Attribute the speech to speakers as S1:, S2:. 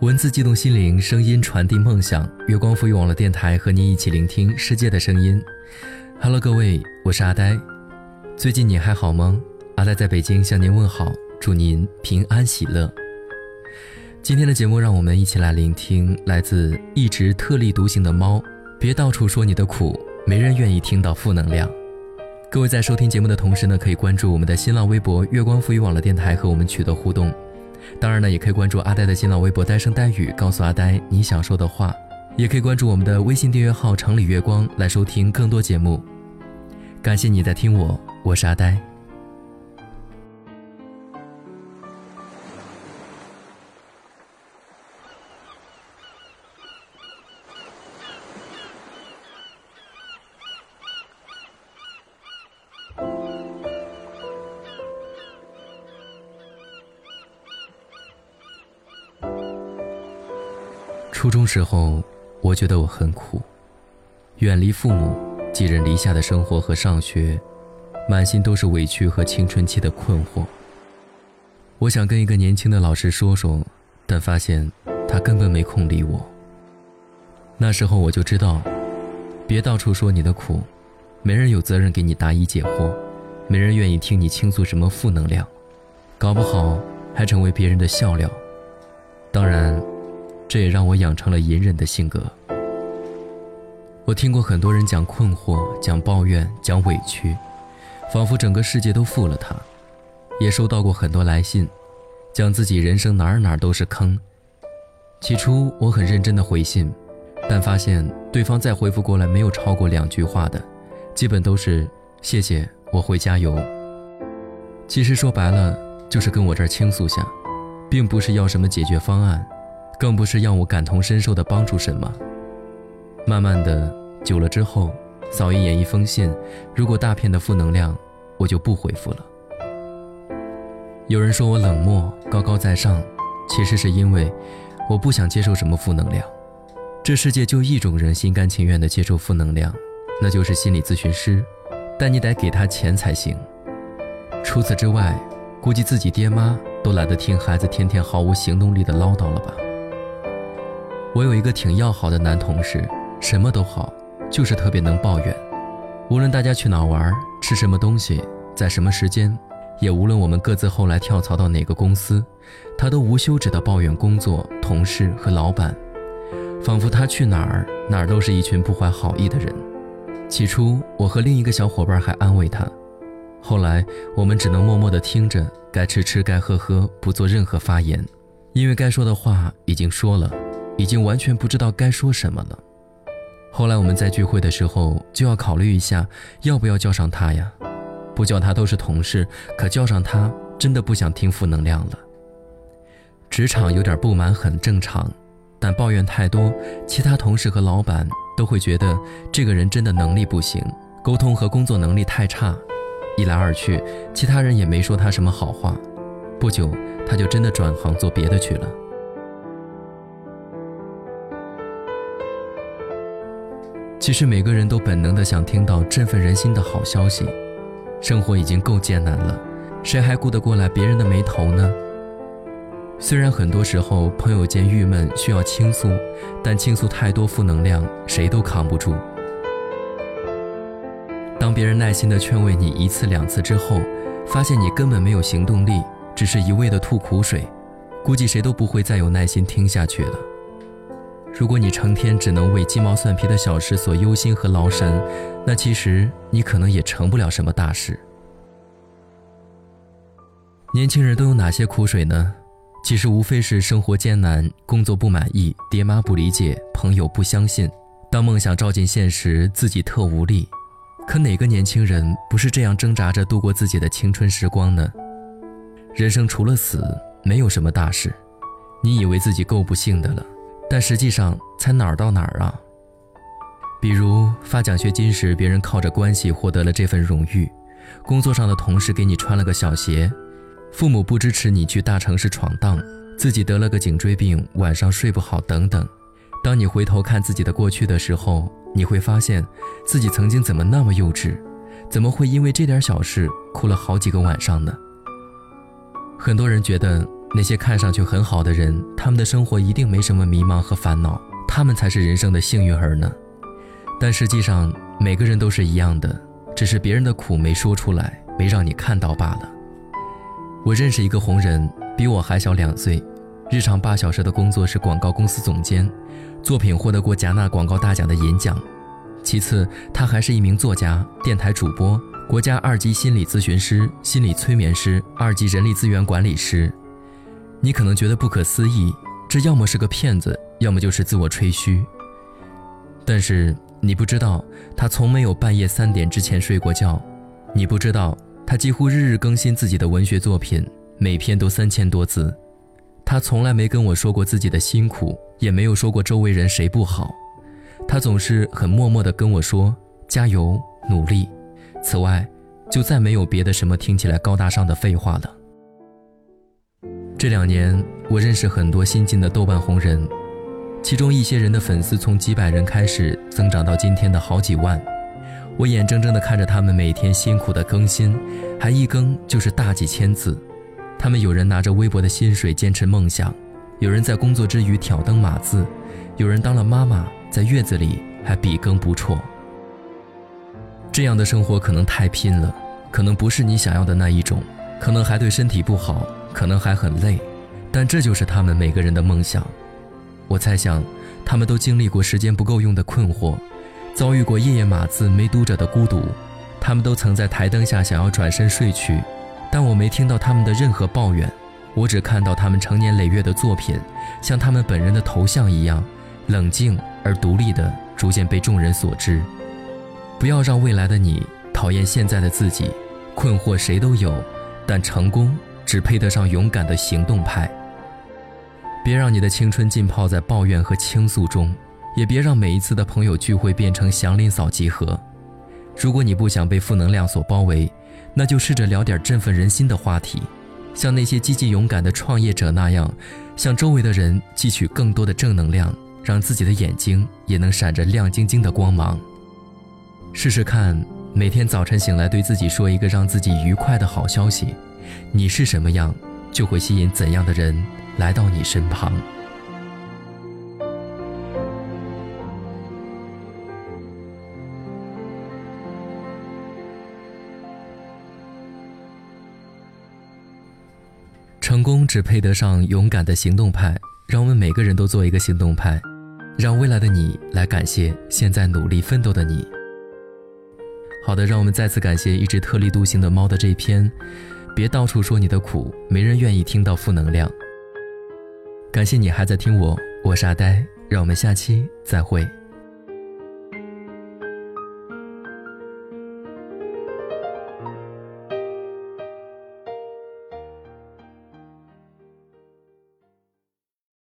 S1: 文字激动心灵，声音传递梦想。月光赋予网络电台和您一起聆听世界的声音。Hello，各位，我是阿呆。最近你还好吗？阿呆在北京向您问好，祝您平安喜乐。今天的节目，让我们一起来聆听来自一直特立独行的猫。别到处说你的苦，没人愿意听到负能量。各位在收听节目的同时呢，可以关注我们的新浪微博“月光赋予网络电台”和我们取得互动。当然呢，也可以关注阿呆的新浪微博“呆声呆语”，告诉阿呆你想说的话。也可以关注我们的微信订阅号“城里月光”来收听更多节目。感谢你在听我，我是阿呆。初中时候，我觉得我很苦，远离父母，寄人篱下的生活和上学，满心都是委屈和青春期的困惑。我想跟一个年轻的老师说说，但发现他根本没空理我。那时候我就知道，别到处说你的苦，没人有责任给你答疑解惑，没人愿意听你倾诉什么负能量，搞不好还成为别人的笑料。当然。这也让我养成了隐忍的性格。我听过很多人讲困惑、讲抱怨、讲委屈，仿佛整个世界都负了他；也收到过很多来信，讲自己人生哪儿哪儿都是坑。起初我很认真的回信，但发现对方再回复过来没有超过两句话的，基本都是“谢谢，我会加油”。其实说白了就是跟我这儿倾诉下，并不是要什么解决方案。更不是让我感同身受的帮助什么。慢慢的，久了之后，扫一眼一封信，如果大片的负能量，我就不回复了。有人说我冷漠、高高在上，其实是因为我不想接受什么负能量。这世界就一种人心甘情愿的接受负能量，那就是心理咨询师，但你得给他钱才行。除此之外，估计自己爹妈都懒得听孩子天天毫无行动力的唠叨了吧。我有一个挺要好的男同事，什么都好，就是特别能抱怨。无论大家去哪玩，吃什么东西，在什么时间，也无论我们各自后来跳槽到哪个公司，他都无休止的抱怨工作、同事和老板，仿佛他去哪儿哪儿都是一群不怀好意的人。起初，我和另一个小伙伴还安慰他，后来我们只能默默的听着，该吃吃，该喝喝，不做任何发言，因为该说的话已经说了。已经完全不知道该说什么了。后来我们在聚会的时候就要考虑一下，要不要叫上他呀？不叫他都是同事，可叫上他真的不想听负能量了。职场有点不满很正常，但抱怨太多，其他同事和老板都会觉得这个人真的能力不行，沟通和工作能力太差。一来二去，其他人也没说他什么好话。不久，他就真的转行做别的去了。其实每个人都本能的想听到振奋人心的好消息，生活已经够艰难了，谁还顾得过来别人的眉头呢？虽然很多时候朋友间郁闷需要倾诉，但倾诉太多负能量，谁都扛不住。当别人耐心的劝慰你一次两次之后，发现你根本没有行动力，只是一味的吐苦水，估计谁都不会再有耐心听下去了。如果你成天只能为鸡毛蒜皮的小事所忧心和劳神，那其实你可能也成不了什么大事。年轻人都有哪些苦水呢？其实无非是生活艰难、工作不满意、爹妈不理解、朋友不相信。当梦想照进现实，自己特无力。可哪个年轻人不是这样挣扎着度过自己的青春时光呢？人生除了死，没有什么大事。你以为自己够不幸的了？但实际上，才哪儿到哪儿啊？比如发奖学金时，别人靠着关系获得了这份荣誉；工作上的同事给你穿了个小鞋；父母不支持你去大城市闯荡；自己得了个颈椎病，晚上睡不好等等。当你回头看自己的过去的时候，你会发现自己曾经怎么那么幼稚，怎么会因为这点小事哭了好几个晚上呢？很多人觉得那些看上去很好的人，他们的生活一定没什么迷茫和烦恼，他们才是人生的幸运儿呢。但实际上，每个人都是一样的，只是别人的苦没说出来，没让你看到罢了。我认识一个红人，比我还小两岁，日常八小时的工作是广告公司总监，作品获得过戛纳广告大奖的银奖。其次，他还是一名作家、电台主播、国家二级心理咨询师、心理催眠师、二级人力资源管理师。你可能觉得不可思议，这要么是个骗子，要么就是自我吹嘘。但是你不知道，他从没有半夜三点之前睡过觉。你不知道。他几乎日日更新自己的文学作品，每篇都三千多字。他从来没跟我说过自己的辛苦，也没有说过周围人谁不好。他总是很默默地跟我说：“加油，努力。”此外，就再没有别的什么听起来高大上的废话了。这两年，我认识很多新进的豆瓣红人，其中一些人的粉丝从几百人开始，增长到今天的好几万。我眼睁睁地看着他们每天辛苦的更新，还一更就是大几千字。他们有人拿着微薄的薪水坚持梦想，有人在工作之余挑灯码字，有人当了妈妈在月子里还笔耕不辍。这样的生活可能太拼了，可能不是你想要的那一种，可能还对身体不好，可能还很累，但这就是他们每个人的梦想。我猜想，他们都经历过时间不够用的困惑。遭遇过夜夜码字没读者的孤独，他们都曾在台灯下想要转身睡去，但我没听到他们的任何抱怨，我只看到他们成年累月的作品，像他们本人的头像一样，冷静而独立的逐渐被众人所知。不要让未来的你讨厌现在的自己，困惑谁都有，但成功只配得上勇敢的行动派。别让你的青春浸泡在抱怨和倾诉中。也别让每一次的朋友聚会变成祥林嫂集合。如果你不想被负能量所包围，那就试着聊点振奋人心的话题，像那些积极勇敢的创业者那样，向周围的人汲取更多的正能量，让自己的眼睛也能闪着亮晶晶的光芒。试试看，每天早晨醒来对自己说一个让自己愉快的好消息，你是什么样，就会吸引怎样的人来到你身旁。成功只配得上勇敢的行动派，让我们每个人都做一个行动派，让未来的你来感谢现在努力奋斗的你。好的，让我们再次感谢一只特立独行的猫的这篇，别到处说你的苦，没人愿意听到负能量。感谢你还在听我，我是阿呆，让我们下期再会。